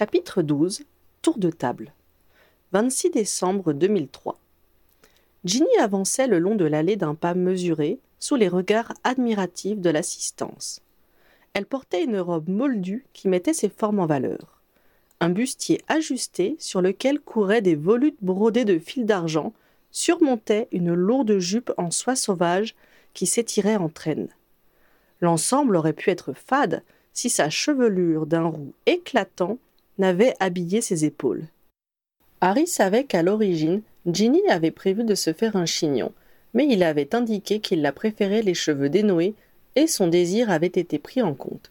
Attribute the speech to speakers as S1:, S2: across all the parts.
S1: Chapitre 12 Tour de table 26 décembre 2003 Ginny avançait le long de l'allée d'un pas mesuré, sous les regards admiratifs de l'assistance. Elle portait une robe moldue qui mettait ses formes en valeur. Un bustier ajusté sur lequel couraient des volutes brodées de fils d'argent surmontait une lourde jupe en soie sauvage qui s'étirait en traîne. L'ensemble aurait pu être fade si sa chevelure d'un roux éclatant n'avait habillé ses épaules. Harry savait qu'à l'origine, Ginny avait prévu de se faire un chignon, mais il avait indiqué qu'il la préférait les cheveux dénoués et son désir avait été pris en compte.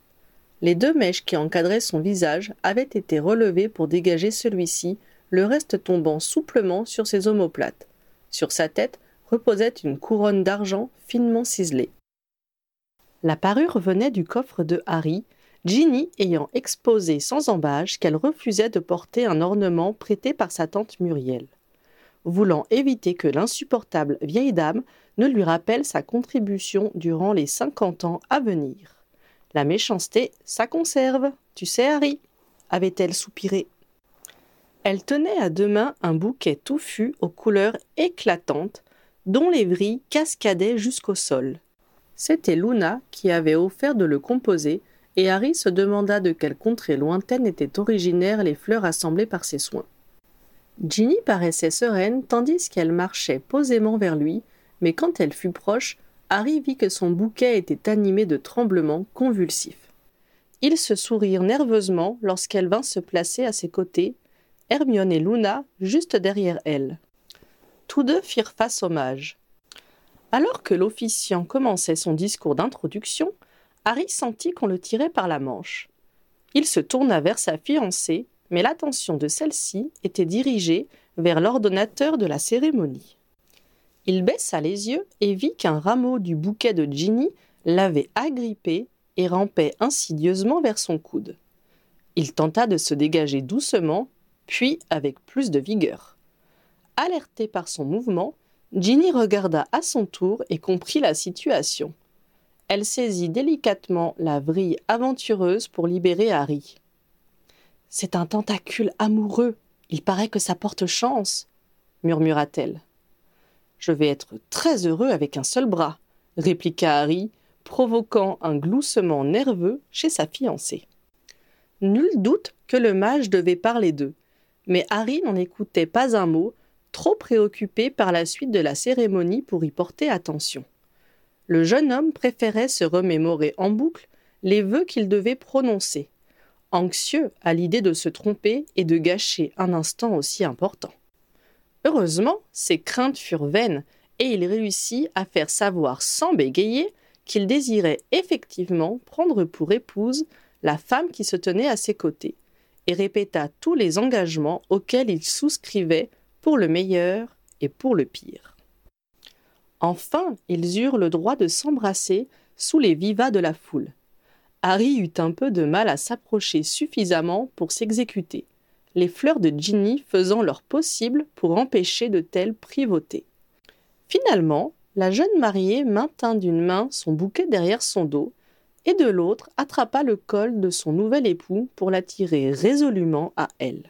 S1: Les deux mèches qui encadraient son visage avaient été relevées pour dégager celui-ci, le reste tombant souplement sur ses omoplates. Sur sa tête reposait une couronne d'argent finement ciselée. La parure venait du coffre de Harry, Ginny ayant exposé sans embâche qu'elle refusait de porter un ornement prêté par sa tante Muriel, voulant éviter que l'insupportable vieille dame ne lui rappelle sa contribution durant les cinquante ans à venir. La méchanceté, ça conserve, tu sais, Harry, avait-elle soupiré. Elle tenait à deux mains un bouquet touffu aux couleurs éclatantes, dont les vrilles cascadaient jusqu'au sol. C'était Luna qui avait offert de le composer, et Harry se demanda de quelle contrée lointaine étaient originaires les fleurs assemblées par ses soins. Ginny paraissait sereine tandis qu'elle marchait posément vers lui, mais quand elle fut proche, Harry vit que son bouquet était animé de tremblements convulsifs. Ils se sourirent nerveusement lorsqu'elle vint se placer à ses côtés, Hermione et Luna juste derrière elle. Tous deux firent face au mage. Alors que l'officiant commençait son discours d'introduction, Harry sentit qu'on le tirait par la manche. Il se tourna vers sa fiancée, mais l'attention de celle-ci était dirigée vers l'ordonnateur de la cérémonie. Il baissa les yeux et vit qu'un rameau du bouquet de Ginny l'avait agrippé et rampait insidieusement vers son coude. Il tenta de se dégager doucement, puis avec plus de vigueur. Alerté par son mouvement, Ginny regarda à son tour et comprit la situation. Elle saisit délicatement la vrille aventureuse pour libérer Harry. C'est un tentacule amoureux. Il paraît que ça porte chance, murmura-t-elle. Je vais être très heureux avec un seul bras, répliqua Harry, provoquant un gloussement nerveux chez sa fiancée. Nul doute que le mage devait parler d'eux, mais Harry n'en écoutait pas un mot, trop préoccupé par la suite de la cérémonie pour y porter attention. Le jeune homme préférait se remémorer en boucle les vœux qu'il devait prononcer, anxieux à l'idée de se tromper et de gâcher un instant aussi important. Heureusement, ses craintes furent vaines, et il réussit à faire savoir sans bégayer qu'il désirait effectivement prendre pour épouse la femme qui se tenait à ses côtés, et répéta tous les engagements auxquels il souscrivait pour le meilleur et pour le pire. Enfin, ils eurent le droit de s'embrasser sous les vivas de la foule. Harry eut un peu de mal à s'approcher suffisamment pour s'exécuter, les fleurs de Ginny faisant leur possible pour empêcher de telles privautés. Finalement, la jeune mariée maintint d'une main son bouquet derrière son dos et de l'autre attrapa le col de son nouvel époux pour l'attirer résolument à elle.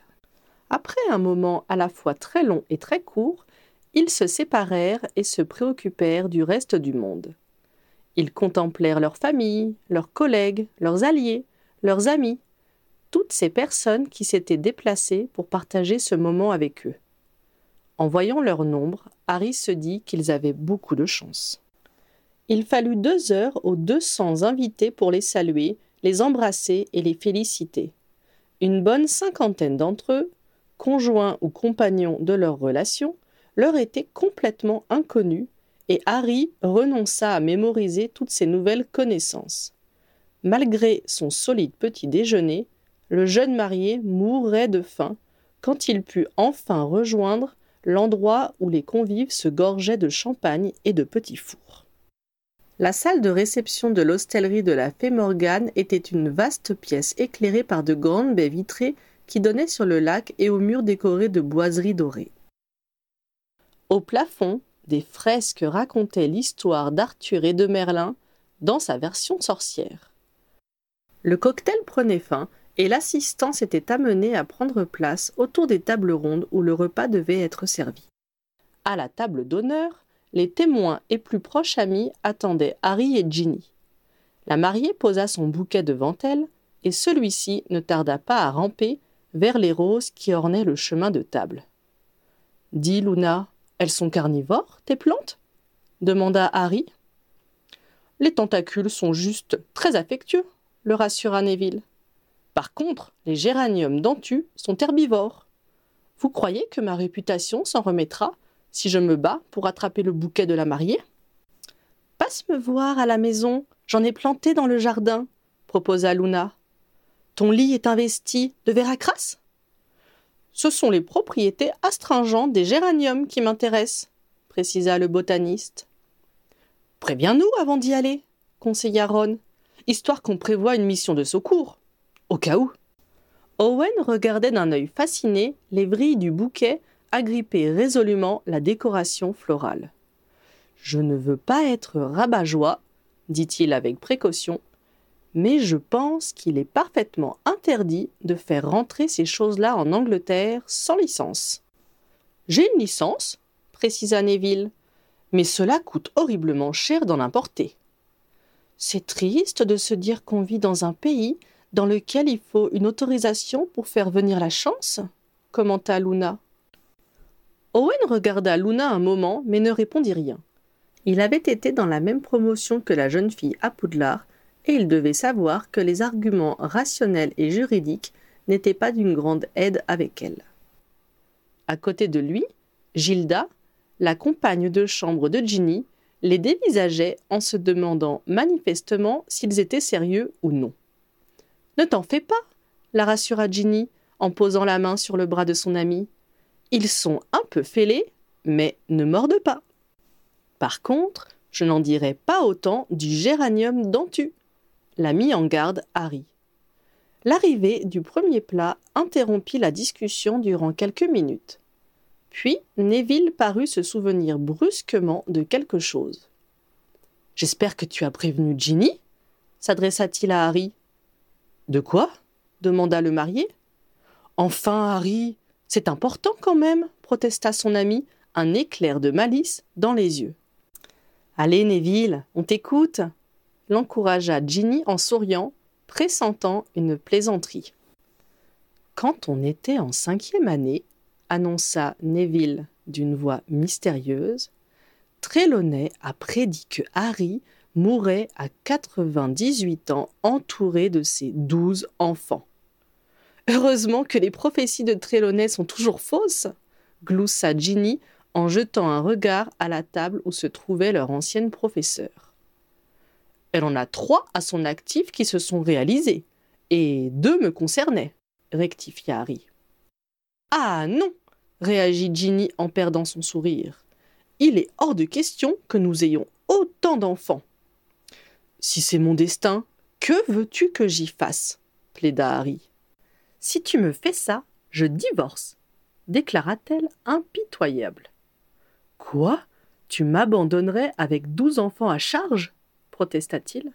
S1: Après un moment à la fois très long et très court, ils se séparèrent et se préoccupèrent du reste du monde. Ils contemplèrent leurs familles, leurs collègues, leurs alliés, leurs amis, toutes ces personnes qui s'étaient déplacées pour partager ce moment avec eux. En voyant leur nombre, Harry se dit qu'ils avaient beaucoup de chance. Il fallut deux heures aux deux cents invités pour les saluer, les embrasser et les féliciter. Une bonne cinquantaine d'entre eux, conjoints ou compagnons de leur relation, leur étaient complètement inconnus, et Harry renonça à mémoriser toutes ces nouvelles connaissances. Malgré son solide petit déjeuner, le jeune marié mourrait de faim quand il put enfin rejoindre l'endroit où les convives se gorgeaient de champagne et de petits fours. La salle de réception de l'hostellerie de la Fée Morgane était une vaste pièce éclairée par de grandes baies vitrées qui donnaient sur le lac et aux murs décorés de boiseries dorées. Au plafond, des fresques racontaient l'histoire d'Arthur et de Merlin dans sa version sorcière. Le cocktail prenait fin et l'assistance était amenée à prendre place autour des tables rondes où le repas devait être servi. À la table d'honneur, les témoins et plus proches amis attendaient Harry et Ginny. La mariée posa son bouquet devant elle, et celui-ci ne tarda pas à ramper vers les roses qui ornaient le chemin de table. Dis, Luna, elles sont carnivores, tes plantes demanda Harry. Les tentacules sont juste très affectueux, le rassura Neville. Par contre, les géraniums dentus sont herbivores. Vous croyez que ma réputation s'en remettra si je me bats pour attraper le bouquet de la mariée? Passe me voir à la maison, j'en ai planté dans le jardin, proposa Luna. Ton lit est investi de veracras Ce sont les propriétés astringentes des géraniums qui m'intéressent, précisa le botaniste. Préviens-nous avant d'y aller, conseilla Ron, histoire qu'on prévoie une mission de secours, au cas où. Owen regardait d'un œil fasciné les vrilles du bouquet agripper résolument la décoration florale. Je ne veux pas être rabat-joie, dit-il avec précaution, mais je pense qu'il est parfaitement interdit de faire rentrer ces choses-là en Angleterre sans licence. J'ai une licence, précisa Neville, mais cela coûte horriblement cher d'en importer. C'est triste de se dire qu'on vit dans un pays dans lequel il faut une autorisation pour faire venir la chance, commenta Luna. Owen regarda Luna un moment, mais ne répondit rien. Il avait été dans la même promotion que la jeune fille à Poudlard, et il devait savoir que les arguments rationnels et juridiques n'étaient pas d'une grande aide avec elle. À côté de lui, Gilda, la compagne de chambre de Ginny, les dévisageait en se demandant manifestement s'ils étaient sérieux ou non. Ne t'en fais pas, la rassura Ginny en posant la main sur le bras de son amie. Ils sont un peu fêlés, mais ne mordent pas. Par contre, je n'en dirai pas autant du géranium dentu, l'a mis en garde Harry. L'arrivée du premier plat interrompit la discussion durant quelques minutes. Puis Neville parut se souvenir brusquement de quelque chose. J'espère que tu as prévenu Ginny? s'adressa-t-il à Harry. De quoi? demanda le marié. Enfin, Harry, c'est important quand même, protesta son ami, un éclair de malice dans les yeux. Allez, Neville, on t'écoute l'encouragea Ginny en souriant, pressentant une plaisanterie. Quand on était en cinquième année, annonça Neville d'une voix mystérieuse, Trelawney a prédit que Harry mourrait à quatre-vingt-dix-huit ans entouré de ses douze enfants. Heureusement que les prophéties de Trelawney sont toujours fausses, gloussa Ginny en jetant un regard à la table où se trouvait leur ancienne professeure. Elle en a trois à son actif qui se sont réalisés, et deux me concernaient, rectifia Harry. Ah non réagit Ginny en perdant son sourire. Il est hors de question que nous ayons autant d'enfants. Si c'est mon destin, que veux-tu que j'y fasse? plaida Harry. Si tu me fais ça, je divorce, déclara-t-elle impitoyable. Quoi? Tu m'abandonnerais avec douze enfants à charge? Protesta-t-il.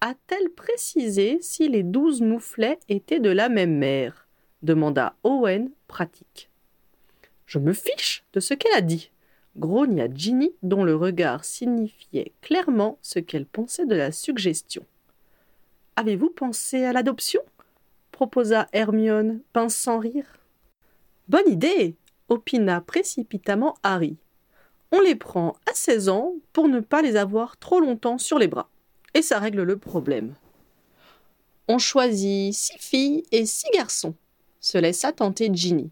S1: A-t-elle précisé si les douze mouflets étaient de la même mère demanda Owen, pratique. Je me fiche de ce qu'elle a dit, grogna Ginny, dont le regard signifiait clairement ce qu'elle pensait de la suggestion. Avez-vous pensé à l'adoption? proposa Hermione, pince sans rire. Bonne idée opina précipitamment Harry. On les prend à seize ans pour ne pas les avoir trop longtemps sur les bras. Et ça règle le problème. On choisit six filles et six garçons, se laissa tenter Ginny.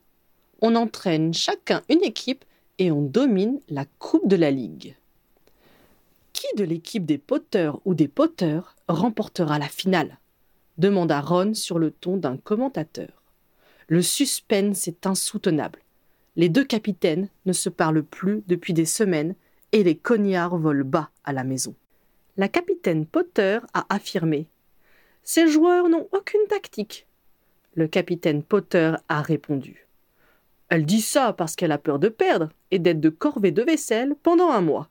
S1: On entraîne chacun une équipe et on domine la Coupe de la Ligue. Qui de l'équipe des Potters ou des Potters remportera la finale? demanda Ron sur le ton d'un commentateur. Le suspense est insoutenable. Les deux capitaines ne se parlent plus depuis des semaines et les cognards volent bas à la maison. La capitaine Potter a affirmé Ces joueurs n'ont aucune tactique. Le capitaine Potter a répondu Elle dit ça parce qu'elle a peur de perdre et d'être de corvée de vaisselle pendant un mois.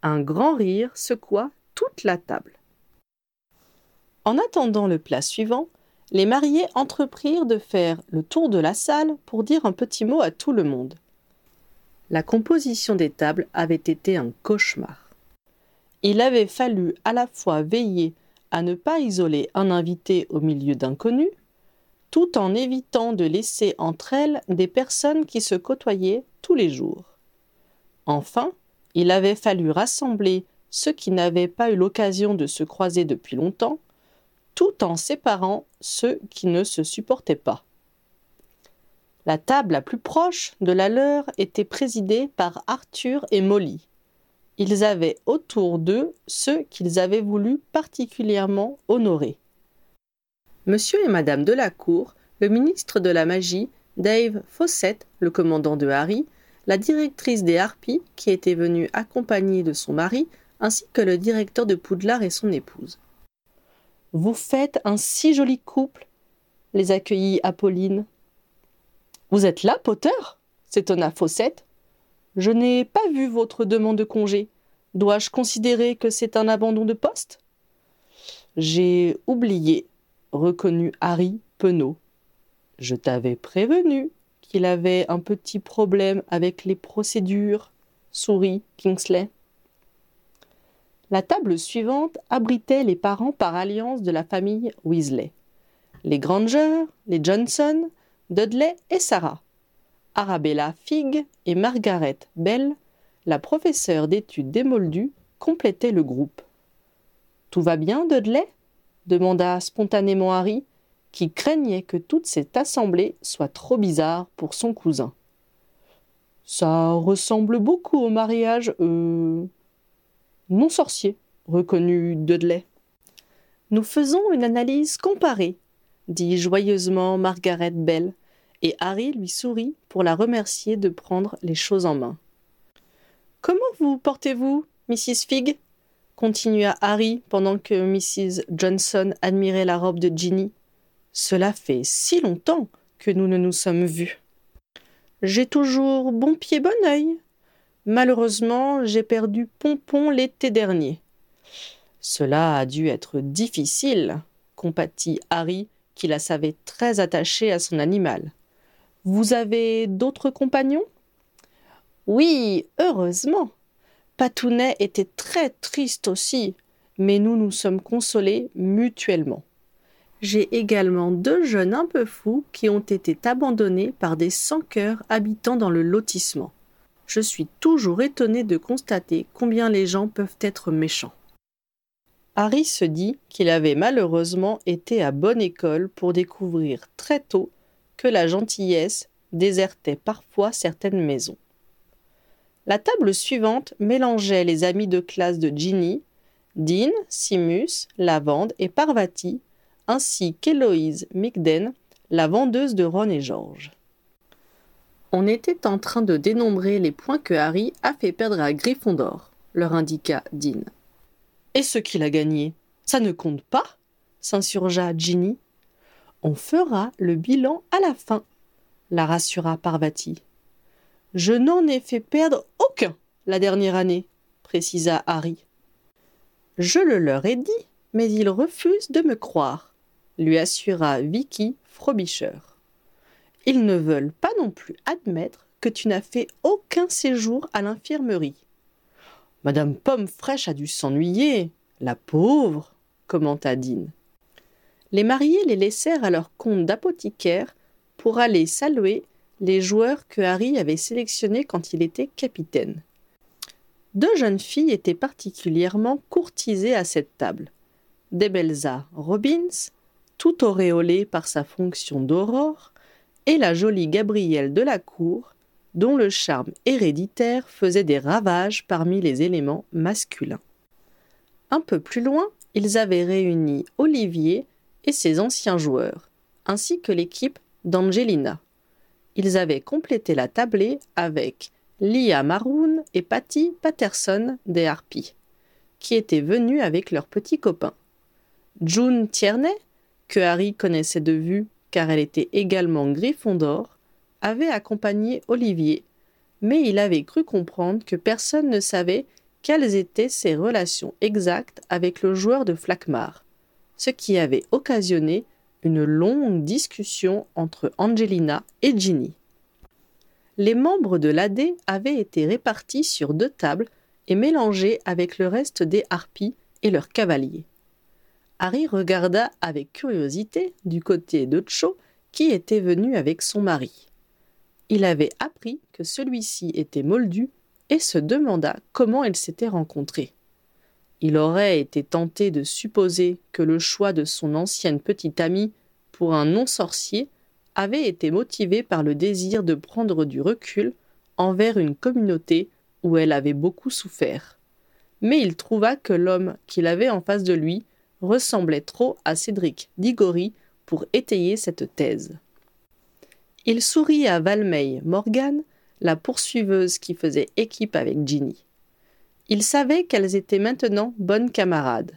S1: Un grand rire secoua toute la table. En attendant le plat suivant, les mariés entreprirent de faire le tour de la salle pour dire un petit mot à tout le monde. La composition des tables avait été un cauchemar. Il avait fallu à la fois veiller à ne pas isoler un invité au milieu d'inconnus, tout en évitant de laisser entre elles des personnes qui se côtoyaient tous les jours. Enfin, il avait fallu rassembler ceux qui n'avaient pas eu l'occasion de se croiser depuis longtemps, tout en séparant ceux qui ne se supportaient pas. La table la plus proche de la leur était présidée par Arthur et Molly. Ils avaient autour d'eux ceux qu'ils avaient voulu particulièrement honorer. Monsieur et Madame de la Cour, le ministre de la Magie, Dave Fawcett, le commandant de Harry, la directrice des Harpies, qui était venue accompagnée de son mari, ainsi que le directeur de Poudlard et son épouse. Vous faites un si joli couple, les accueillit Apolline. Vous êtes là, Potter s'étonna Fawcett. Je n'ai pas vu votre demande de congé. Dois-je considérer que c'est un abandon de poste? J'ai oublié, reconnut Harry penaud. Je t'avais prévenu qu'il avait un petit problème avec les procédures, sourit Kingsley. La table suivante abritait les parents par alliance de la famille Weasley. Les Granger, les Johnson, Dudley et Sarah, Arabella Fig et Margaret Bell, la professeure d'études démoldue, complétaient le groupe. Tout va bien, Dudley? demanda spontanément Harry, qui craignait que toute cette assemblée soit trop bizarre pour son cousin. Ça ressemble beaucoup au mariage euh, non sorcier, reconnut Dudley. Nous faisons une analyse comparée, dit joyeusement Margaret Bell, et Harry lui sourit pour la remercier de prendre les choses en main. Comment vous portez-vous, Mrs. Fig continua Harry pendant que Mrs. Johnson admirait la robe de Ginny. Cela fait si longtemps que nous ne nous sommes vus. J'ai toujours bon pied bon œil. Malheureusement, j'ai perdu Pompon l'été dernier. Cela a dû être difficile, compatit Harry qui la savait très attachée à son animal. Vous avez d'autres compagnons? Oui, heureusement. Patounet était très triste aussi, mais nous nous sommes consolés mutuellement. J'ai également deux jeunes un peu fous qui ont été abandonnés par des sans-cœurs habitant dans le lotissement. Je suis toujours étonné de constater combien les gens peuvent être méchants. Harry se dit qu'il avait malheureusement été à bonne école pour découvrir très tôt que la gentillesse désertait parfois certaines maisons. La table suivante mélangeait les amis de classe de Ginny, Dean, Simus, Lavande et Parvati, ainsi qu'Héloïse Migden, la vendeuse de Ron et George. On était en train de dénombrer les points que Harry a fait perdre à Gryffondor, leur indiqua Dean. Et ce qu'il a gagné Ça ne compte pas s'insurgea Ginny. On fera le bilan à la fin, la rassura Parvati. Je n'en ai fait perdre aucun la dernière année, précisa Harry. Je le leur ai dit, mais ils refusent de me croire, lui assura Vicky Frobisher. Ils ne veulent pas non plus admettre que tu n'as fait aucun séjour à l'infirmerie. Madame Pomme Fraîche a dû s'ennuyer. La pauvre, commenta Dean. Les mariés les laissèrent à leur compte d'apothicaire pour aller saluer les joueurs que Harry avait sélectionnés quand il était capitaine. Deux jeunes filles étaient particulièrement courtisées à cette table. Debelza Robbins, tout auréolée par sa fonction d'aurore, et la jolie Gabrielle de la cour, dont le charme héréditaire faisait des ravages parmi les éléments masculins. Un peu plus loin, ils avaient réuni Olivier et ses anciens joueurs, ainsi que l'équipe d'Angelina. Ils avaient complété la tablée avec Lia Maroon et Patty Patterson des Harpies, qui étaient venus avec leurs petits copains. June Tierney, que Harry connaissait de vue car elle était également Gryffondor, avait accompagné Olivier, mais il avait cru comprendre que personne ne savait quelles étaient ses relations exactes avec le joueur de Flackmar, ce qui avait occasionné une longue discussion entre Angelina et Ginny. Les membres de l'AD avaient été répartis sur deux tables et mélangés avec le reste des harpies et leurs cavaliers. Harry regarda avec curiosité du côté de Cho qui était venu avec son mari. Il avait appris que celui-ci était moldu et se demanda comment ils s'étaient rencontrés. Il aurait été tenté de supposer que le choix de son ancienne petite amie pour un non-sorcier avait été motivé par le désir de prendre du recul envers une communauté où elle avait beaucoup souffert. Mais il trouva que l'homme qu'il avait en face de lui ressemblait trop à Cédric Diggory pour étayer cette thèse. Il sourit à Valmey Morgan, la poursuiveuse qui faisait équipe avec Ginny. Il savait qu'elles étaient maintenant bonnes camarades.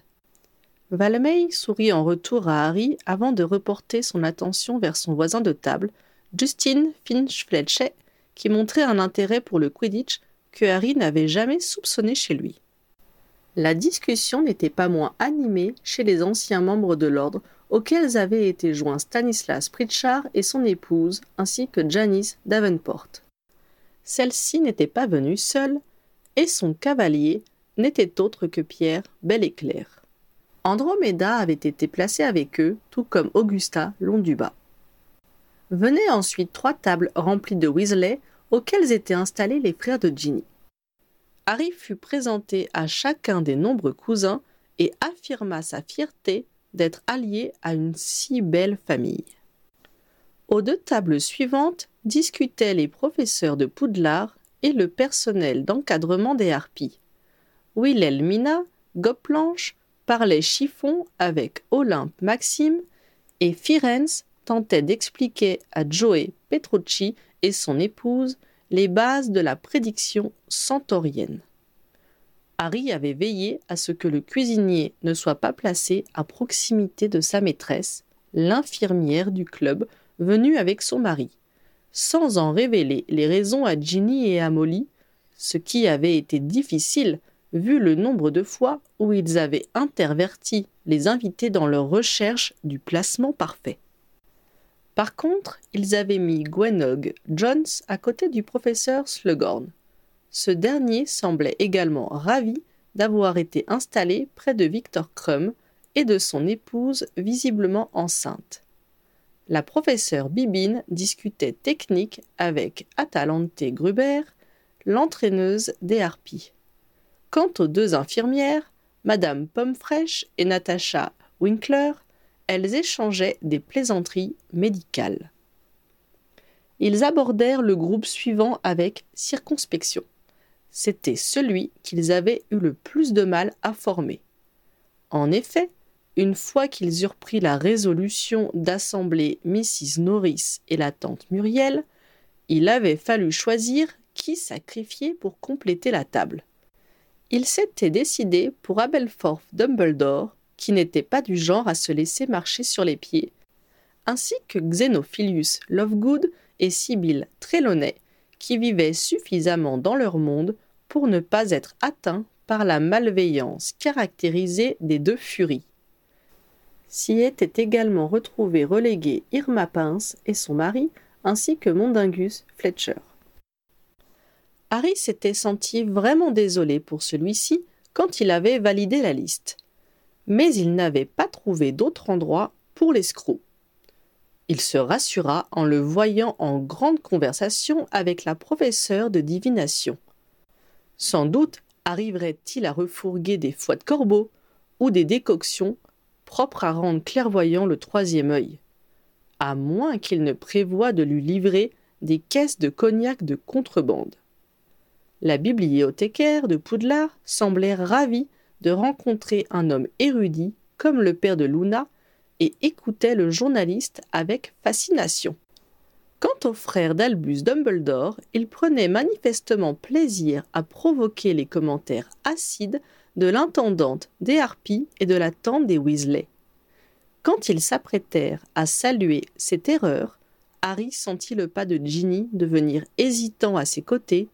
S1: Valmey sourit en retour à Harry avant de reporter son attention vers son voisin de table, Justin Finch-Fletcher, qui montrait un intérêt pour le Quidditch que Harry n'avait jamais soupçonné chez lui. La discussion n'était pas moins animée chez les anciens membres de l'ordre auxquels avaient été joints Stanislas Pritchard et son épouse, ainsi que Janice Davenport. Celle-ci n'était pas venue seule, et son cavalier n'était autre que Pierre Bel Éclair. Andromeda avait été placée avec eux, tout comme Augusta long du bas. Venaient ensuite trois tables remplies de Weasley auxquelles étaient installés les frères de Ginny. Harry fut présenté à chacun des nombreux cousins et affirma sa fierté d'être allié à une si belle famille. Aux deux tables suivantes discutaient les professeurs de Poudlard et le personnel d'encadrement des harpies. Wilhelmina, Goplanche, parlait chiffon avec Olympe Maxime et Firenze tentait d'expliquer à Joey Petrucci et son épouse les bases de la prédiction centaurienne. Harry avait veillé à ce que le cuisinier ne soit pas placé à proximité de sa maîtresse, l'infirmière du club, venue avec son mari, sans en révéler les raisons à Ginny et à Molly, ce qui avait été difficile vu le nombre de fois où ils avaient interverti les invités dans leur recherche du placement parfait. Par contre, ils avaient mis Gwenog Jones à côté du professeur Slughorn. Ce dernier semblait également ravi d'avoir été installé près de Victor Crum et de son épouse visiblement enceinte. La professeure Bibine discutait technique avec Atalante Gruber, l'entraîneuse des harpies. Quant aux deux infirmières, Madame Pommefraîche et Natacha Winkler, elles échangeaient des plaisanteries médicales. Ils abordèrent le groupe suivant avec circonspection. C'était celui qu'ils avaient eu le plus de mal à former. En effet, une fois qu'ils eurent pris la résolution d'assembler Mrs. Norris et la tante Muriel, il avait fallu choisir qui sacrifier pour compléter la table. Il s'était décidé pour Abelforth Dumbledore, qui n'était pas du genre à se laisser marcher sur les pieds, ainsi que Xenophilius Lovegood et Sibyl Trelawney, qui vivaient suffisamment dans leur monde pour ne pas être atteints par la malveillance caractérisée des deux furies. S'y étaient également retrouvés relégués Irma Pince et son mari, ainsi que Mondingus Fletcher. Harry s'était senti vraiment désolé pour celui-ci quand il avait validé la liste. Mais il n'avait pas trouvé d'autre endroit pour l'escroc. Il se rassura en le voyant en grande conversation avec la professeure de divination. Sans doute arriverait-il à refourguer des foies de corbeau ou des décoctions propres à rendre clairvoyant le troisième œil, à moins qu'il ne prévoie de lui livrer des caisses de cognac de contrebande. La bibliothécaire de Poudlard semblait ravie de rencontrer un homme érudit comme le père de Luna et écoutait le journaliste avec fascination. Quant au frère d'Albus Dumbledore, il prenait manifestement plaisir à provoquer les commentaires acides de l'intendante des Harpies et de la tante des Weasley. Quand ils s'apprêtèrent à saluer cette erreur, Harry sentit le pas de Ginny devenir hésitant à ses côtés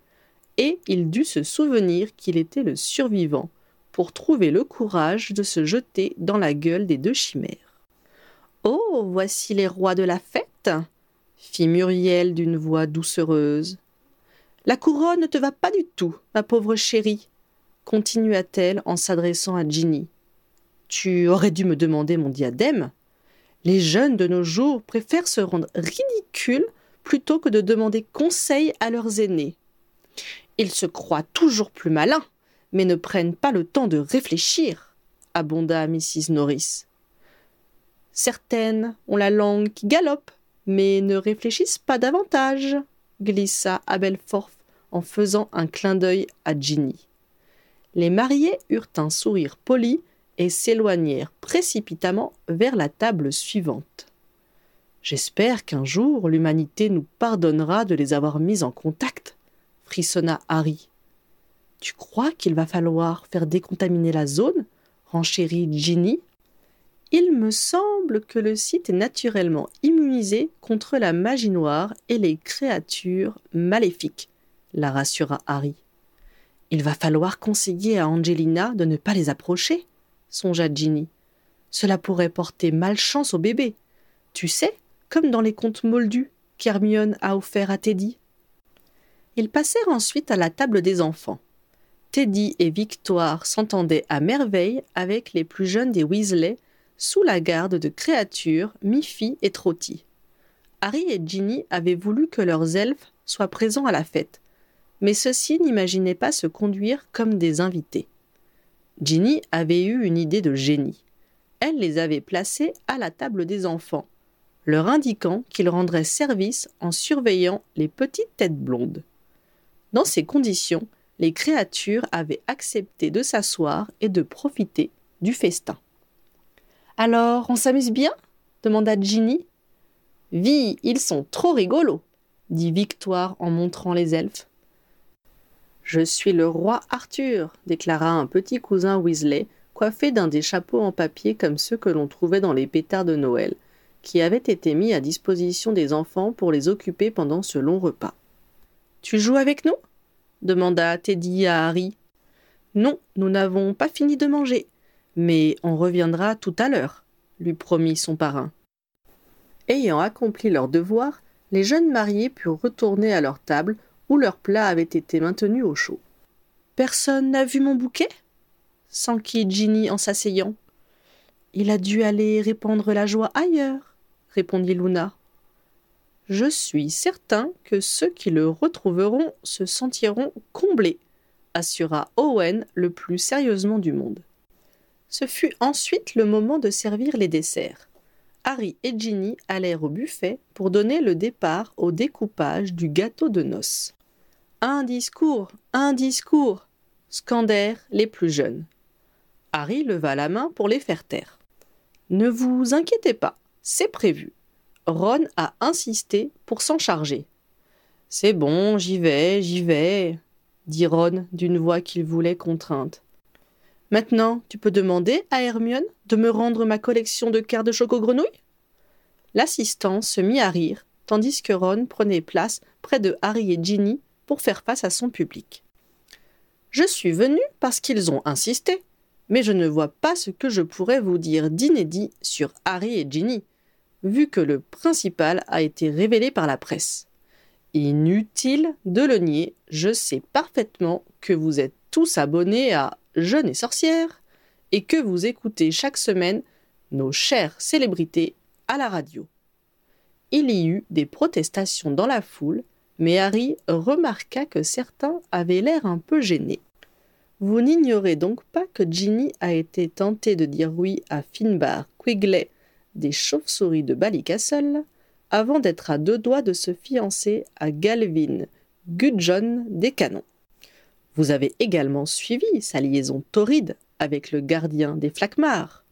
S1: et il dut se souvenir qu'il était le survivant pour trouver le courage de se jeter dans la gueule des deux chimères. Oh, voici les rois de la fête fit Muriel d'une voix doucereuse. La couronne ne te va pas du tout, ma pauvre chérie, continua-t-elle en s'adressant à Ginny. Tu aurais dû me demander mon diadème. Les jeunes de nos jours préfèrent se rendre ridicules plutôt que de demander conseil à leurs aînés. Ils se croient toujours plus malins, mais ne prennent pas le temps de réfléchir, abonda Mrs. Norris. Certaines ont la langue qui galope, mais ne réfléchissent pas davantage, glissa Abelforth en faisant un clin d'œil à Ginny. Les mariés eurent un sourire poli et s'éloignèrent précipitamment vers la table suivante. J'espère qu'un jour l'humanité nous pardonnera de les avoir mis en contact, frissonna Harry. Tu crois qu'il va falloir faire décontaminer la zone renchérit Ginny. Il me semble que le site est naturellement immunisé contre la magie noire et les créatures maléfiques, la rassura Harry. Il va falloir conseiller à Angelina de ne pas les approcher, songea Ginny. Cela pourrait porter malchance au bébé. Tu sais, comme dans les contes moldus qu'Hermione a offert à Teddy. Ils passèrent ensuite à la table des enfants. Teddy et Victoire s'entendaient à merveille avec les plus jeunes des Weasley, sous la garde de créatures, Miffy et Trotty. Harry et Ginny avaient voulu que leurs elfes soient présents à la fête, mais ceux-ci n'imaginaient pas se conduire comme des invités. Ginny avait eu une idée de génie. Elle les avait placés à la table des enfants, leur indiquant qu'ils rendraient service en surveillant les petites têtes blondes. Dans ces conditions, les créatures avaient accepté de s'asseoir et de profiter du festin. Alors, on s'amuse bien? demanda Ginny. Vie, ils sont trop rigolos, dit Victoire en montrant les elfes. Je suis le roi Arthur, déclara un petit cousin Weasley, coiffé d'un des chapeaux en papier comme ceux que l'on trouvait dans les pétards de Noël, qui avaient été mis à disposition des enfants pour les occuper pendant ce long repas. Tu joues avec nous? Demanda Teddy à Harry. Non, nous n'avons pas fini de manger, mais on reviendra tout à l'heure, lui promit son parrain. Ayant accompli leur devoir, les jeunes mariés purent retourner à leur table où leur plat avait été maintenu au chaud. Personne n'a vu mon bouquet? s'enquit Ginny en s'asseyant. Il a dû aller répandre la joie ailleurs, répondit Luna. Je suis certain que ceux qui le retrouveront se sentiront comblés, assura Owen le plus sérieusement du monde. Ce fut ensuite le moment de servir les desserts. Harry et Ginny allèrent au buffet pour donner le départ au découpage du gâteau de noces. Un discours, un discours scandèrent les plus jeunes. Harry leva la main pour les faire taire. Ne vous inquiétez pas, c'est prévu. Ron a insisté pour s'en charger. C'est bon, j'y vais, j'y vais, dit Ron d'une voix qu'il voulait contrainte. Maintenant, tu peux demander à Hermione de me rendre ma collection de cartes de choco-grenouille L'assistant se mit à rire, tandis que Ron prenait place près de Harry et Ginny pour faire face à son public. Je suis venu parce qu'ils ont insisté, mais je ne vois pas ce que je pourrais vous dire d'inédit sur Harry et Ginny, vu que le principal a été révélé par la presse. Inutile de le nier, je sais parfaitement que vous êtes tous abonnés à Jeune et Sorcière et que vous écoutez chaque semaine nos chères célébrités à la radio. Il y eut des protestations dans la foule mais Harry remarqua que certains avaient l'air un peu gênés. Vous n'ignorez donc pas que Ginny a été tentée de dire oui à Finbar Quigley des chauves-souris de Ballycastle avant d'être à deux doigts de se fiancer à Galvin Gudjon des Canons. Vous avez également suivi sa liaison torride avec le gardien des Flaquemars.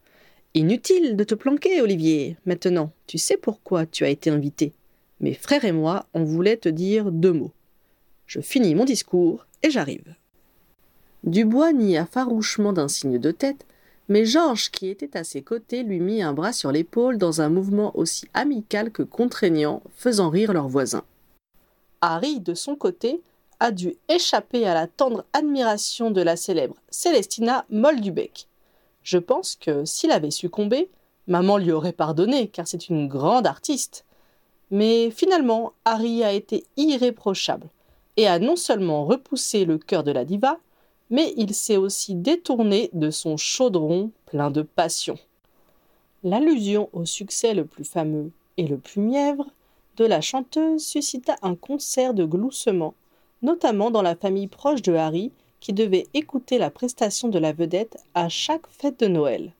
S1: Inutile de te planquer, Olivier. Maintenant, tu sais pourquoi tu as été invité. Mes frères et moi, on voulait te dire deux mots. Je finis mon discours et j'arrive. Dubois nia farouchement d'un signe de tête, mais Georges, qui était à ses côtés, lui mit un bras sur l'épaule dans un mouvement aussi amical que contraignant, faisant rire leurs voisins. Harry, de son côté, a dû échapper à la tendre admiration de la célèbre Célestina Moldubec. Je pense que s'il avait succombé, Maman lui aurait pardonné, car c'est une grande artiste. Mais finalement, Harry a été irréprochable et a non seulement repoussé le cœur de la diva, mais il s'est aussi détourné de son chaudron plein de passion. L'allusion au succès le plus fameux et le plus mièvre de la chanteuse suscita un concert de gloussements, notamment dans la famille proche de Harry, qui devait écouter la prestation de la vedette à chaque fête de Noël.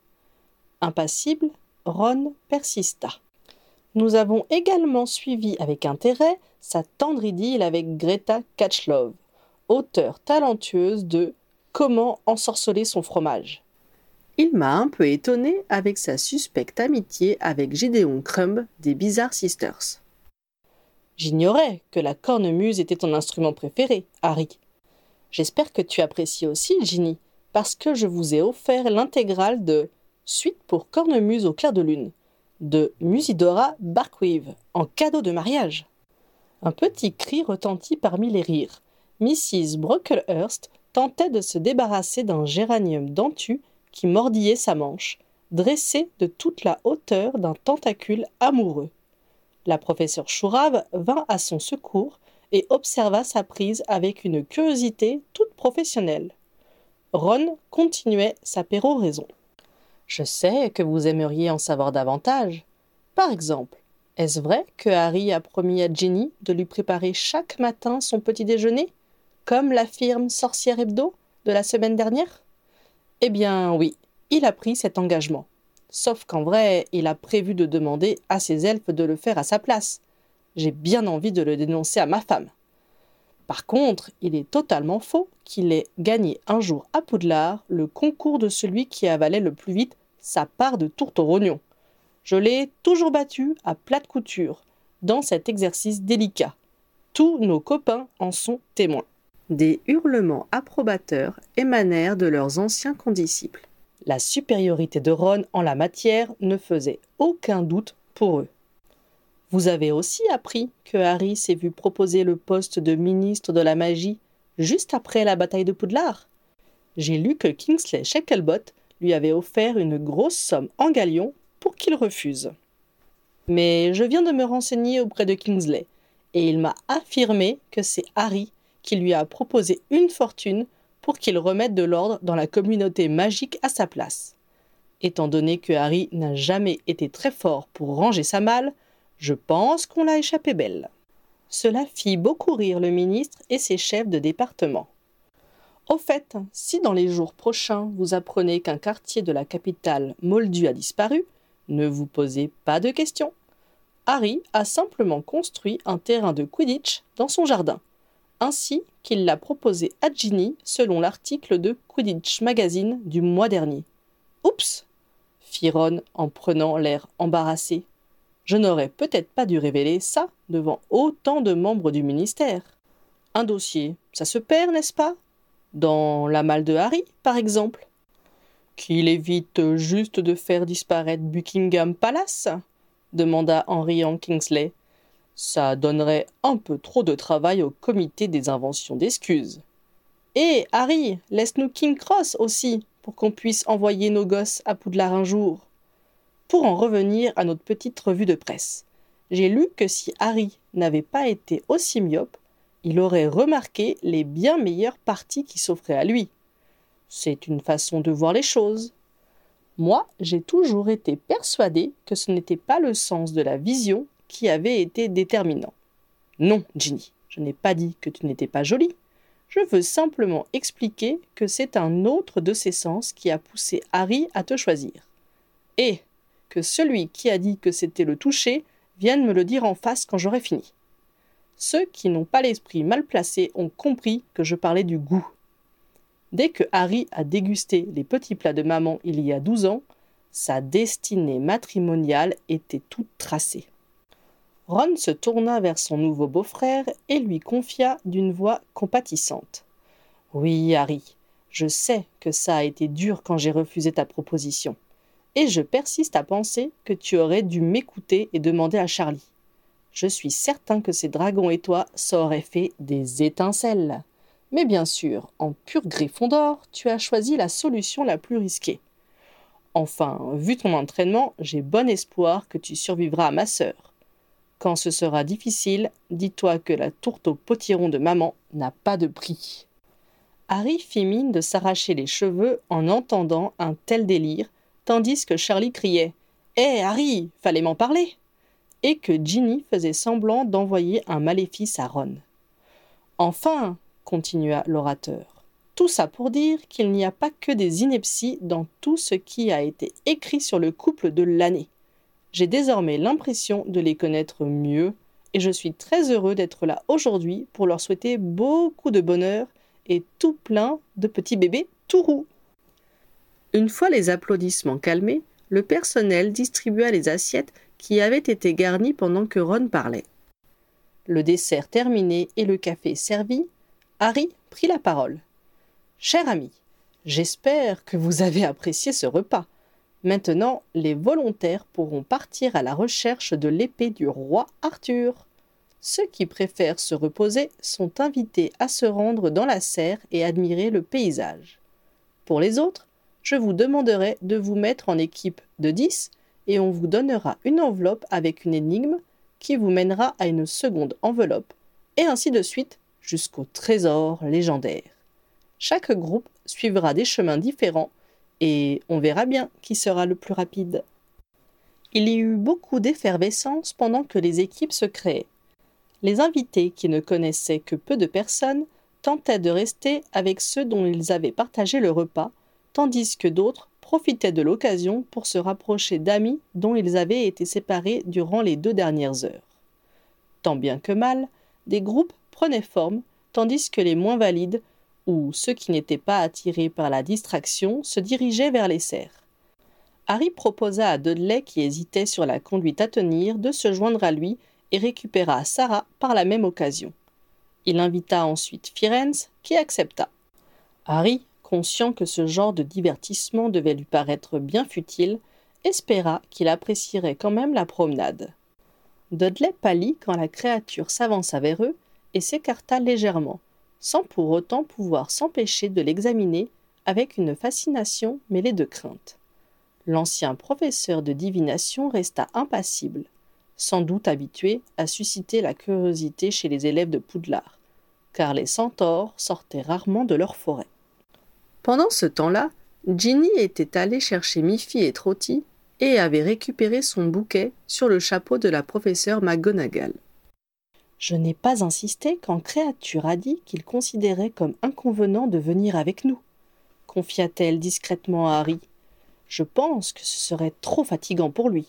S1: Impassible, Ron persista. Nous avons également suivi avec intérêt sa tendre idylle avec Greta Catchlove, auteure talentueuse de Comment ensorceler son fromage. Il m'a un peu étonné avec sa suspecte amitié avec Gideon Crumb des Bizarre Sisters. J'ignorais que la cornemuse était ton instrument préféré, Harry. J'espère que tu apprécies aussi, Ginny, parce que je vous ai offert l'intégrale de Suite pour cornemuse au clair de lune de Musidora Barkweave en cadeau de mariage. Un petit cri retentit parmi les rires. Mrs. Brocklehurst tentait de se débarrasser d'un géranium dentu qui mordillait sa manche, dressé de toute la hauteur d'un tentacule amoureux. La professeure Chourave vint à son secours et observa sa prise avec une curiosité toute professionnelle. Ron continuait sa péroraison. Je sais que vous aimeriez en savoir davantage. Par exemple, est-ce vrai que Harry a promis à Jenny de lui préparer chaque matin son petit déjeuner, comme l'affirme Sorcière Hebdo de la semaine dernière? Eh bien oui, il a pris cet engagement. Sauf qu'en vrai, il a prévu de demander à ses elfes de le faire à sa place. J'ai bien envie de le dénoncer à ma femme. Par contre, il est totalement faux qu'il ait gagné un jour à Poudlard le concours de celui qui avalait le plus vite sa part de tourte au rognon. Je l'ai toujours battu à plate couture dans cet exercice délicat. Tous nos copains en sont témoins. Des hurlements approbateurs émanèrent de leurs anciens condisciples. La supériorité de Ron en la matière ne faisait aucun doute pour eux. Vous avez aussi appris que Harry s'est vu proposer le poste de ministre de la magie juste après la bataille de Poudlard. J'ai lu que Kingsley Shacklebot lui avait offert une grosse somme en galions pour qu'il refuse. Mais je viens de me renseigner auprès de Kingsley, et il m'a affirmé que c'est Harry qui lui a proposé une fortune pour qu'il remette de l'ordre dans la communauté magique à sa place. Étant donné que Harry n'a jamais été très fort pour ranger sa malle, je pense qu'on l'a échappé belle. Cela fit beaucoup rire le ministre et ses chefs de département. Au fait, si dans les jours prochains vous apprenez qu'un quartier de la capitale Moldu a disparu, ne vous posez pas de questions. Harry a simplement construit un terrain de Quidditch dans son jardin, ainsi qu'il l'a proposé à Ginny selon l'article de Quidditch Magazine du mois dernier. Oups fit Ron en prenant l'air embarrassé. Je n'aurais peut-être pas dû révéler ça devant autant de membres du ministère. Un dossier, ça se perd, n'est-ce pas? Dans la malle de Harry, par exemple Qu'il évite juste de faire disparaître Buckingham Palace? demanda en riant Kingsley. Ça donnerait un peu trop de travail au comité des inventions d'excuses. Et Harry, laisse-nous King Cross aussi, pour qu'on puisse envoyer nos gosses à Poudlard un jour. Pour en revenir à notre petite revue de presse, j'ai lu que si Harry n'avait pas été aussi myope, il aurait remarqué les bien meilleures parties qui s'offraient à lui. C'est une façon de voir les choses. Moi, j'ai toujours été persuadé que ce n'était pas le sens de la vision qui avait été déterminant. Non, Ginny, je n'ai pas dit que tu n'étais pas jolie. Je veux simplement expliquer que c'est un autre de ces sens qui a poussé Harry à te choisir. Et que celui qui a dit que c'était le toucher vienne me le dire en face quand j'aurai fini. Ceux qui n'ont pas l'esprit mal placé ont compris que je parlais du goût. Dès que Harry a dégusté les petits plats de maman il y a douze ans, sa destinée matrimoniale était toute tracée. Ron se tourna vers son nouveau beau-frère et lui confia d'une voix compatissante. Oui, Harry, je sais que ça a été dur quand j'ai refusé ta proposition et je persiste à penser que tu aurais dû m'écouter et demander à Charlie. Je suis certain que ces dragons et toi, ça aurait fait des étincelles. Mais bien sûr, en pur griffon d'or, tu as choisi la solution la plus risquée. Enfin, vu ton entraînement, j'ai bon espoir que tu survivras à ma sœur. Quand ce sera difficile, dis-toi que la tourte au potiron de maman n'a pas de prix. Harry fit mine de s'arracher les cheveux en entendant un tel délire, tandis que Charlie criait Hé, Harry, fallait m'en parler et que Ginny faisait semblant d'envoyer un maléfice à Ron. Enfin, continua l'orateur, tout ça pour dire qu'il n'y a pas que des inepties dans tout ce qui a été écrit sur le couple de l'année. J'ai désormais l'impression de les connaître mieux, et je suis très heureux d'être là aujourd'hui pour leur souhaiter beaucoup de bonheur et tout plein de petits bébés tout roux. Une fois les applaudissements calmés, le personnel distribua les assiettes qui avaient été garnies pendant que Ron parlait. Le dessert terminé et le café servi, Harry prit la parole. Cher ami, j'espère que vous avez apprécié ce repas. Maintenant, les volontaires pourront partir à la recherche de l'épée du roi Arthur. Ceux qui préfèrent se reposer sont invités à se rendre dans la serre et admirer le paysage. Pour les autres, je vous demanderai de vous mettre en équipe de dix et on vous donnera une enveloppe avec une énigme qui vous mènera à une seconde enveloppe, et ainsi de suite jusqu'au trésor légendaire. Chaque groupe suivra des chemins différents, et on verra bien qui sera le plus rapide. Il y eut beaucoup d'effervescence pendant que les équipes se créaient. Les invités, qui ne connaissaient que peu de personnes, tentaient de rester avec ceux dont ils avaient partagé le repas, tandis que d'autres profitaient de l'occasion pour se rapprocher d'amis dont ils avaient été séparés durant les deux dernières heures. Tant bien que mal, des groupes prenaient forme, tandis que les moins valides, ou ceux qui n'étaient pas attirés par la distraction, se dirigeaient vers les serres. Harry proposa à Dudley, qui hésitait sur la conduite à tenir, de se joindre à lui et récupéra Sarah par la même occasion. Il invita ensuite Firenze, qui accepta. Harry, conscient que ce genre de divertissement devait lui paraître bien futile, espéra qu'il apprécierait quand même la promenade. Dudley pâlit quand la créature s'avança vers eux et s'écarta légèrement, sans pour autant pouvoir s'empêcher de l'examiner avec une fascination mêlée de crainte. L'ancien professeur de divination resta impassible, sans doute habitué à susciter la curiosité chez les élèves de Poudlard, car les centaures sortaient rarement de leur forêt. Pendant ce temps-là, Ginny était allée chercher Miffy et Trotty et avait récupéré son bouquet sur le chapeau de la professeure McGonagall. Je n'ai pas insisté quand Créature a dit qu'il considérait comme inconvenant de venir avec nous, confia-t-elle discrètement à Harry. Je pense que ce serait trop fatigant pour lui.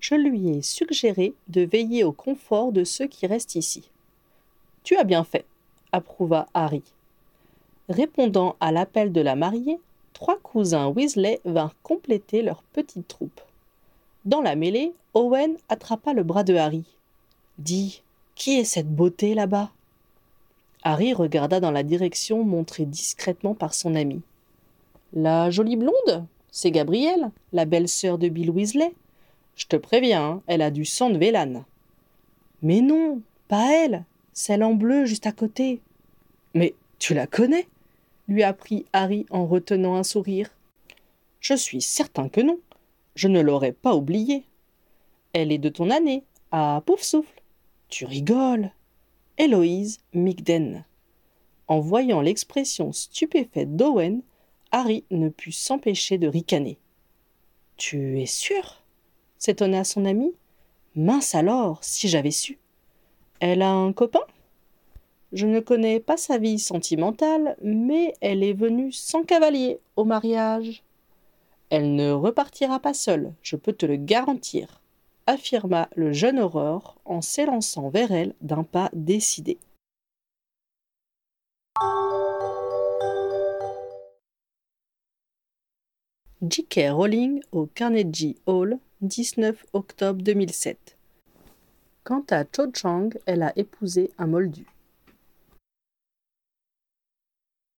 S1: Je lui ai suggéré de veiller au confort de ceux qui restent ici. Tu as bien fait, approuva Harry. Répondant à l'appel de la mariée, trois cousins Weasley vinrent compléter leur petite troupe. Dans la mêlée, Owen attrapa le bras de Harry. Dis, qui est cette beauté là-bas? Harry regarda dans la direction montrée discrètement par son ami. La jolie blonde? C'est Gabrielle, la belle-sœur de Bill Weasley. Je te préviens, hein, elle a du sang de Vélane. Mais non, pas elle, celle en bleu juste à côté. Mais tu la connais? lui apprit Harry en retenant un sourire. Je suis certain que non. Je ne l'aurais pas oubliée. Elle est de ton année, à pouf souffle. Tu rigoles? Héloïse Migden. En voyant l'expression stupéfaite d'Owen, Harry ne put s'empêcher de ricaner. Tu es sûr? s'étonna son ami. Mince alors, si j'avais su. Elle a un copain? Je ne connais pas sa vie sentimentale, mais elle est venue sans cavalier au mariage. Elle ne repartira pas seule, je peux te le garantir, affirma le jeune Aurore en s'élançant vers elle d'un pas décidé. J.K. Rowling au Carnegie Hall, 19 octobre 2007. Quant à Cho Chang, elle a épousé un moldu.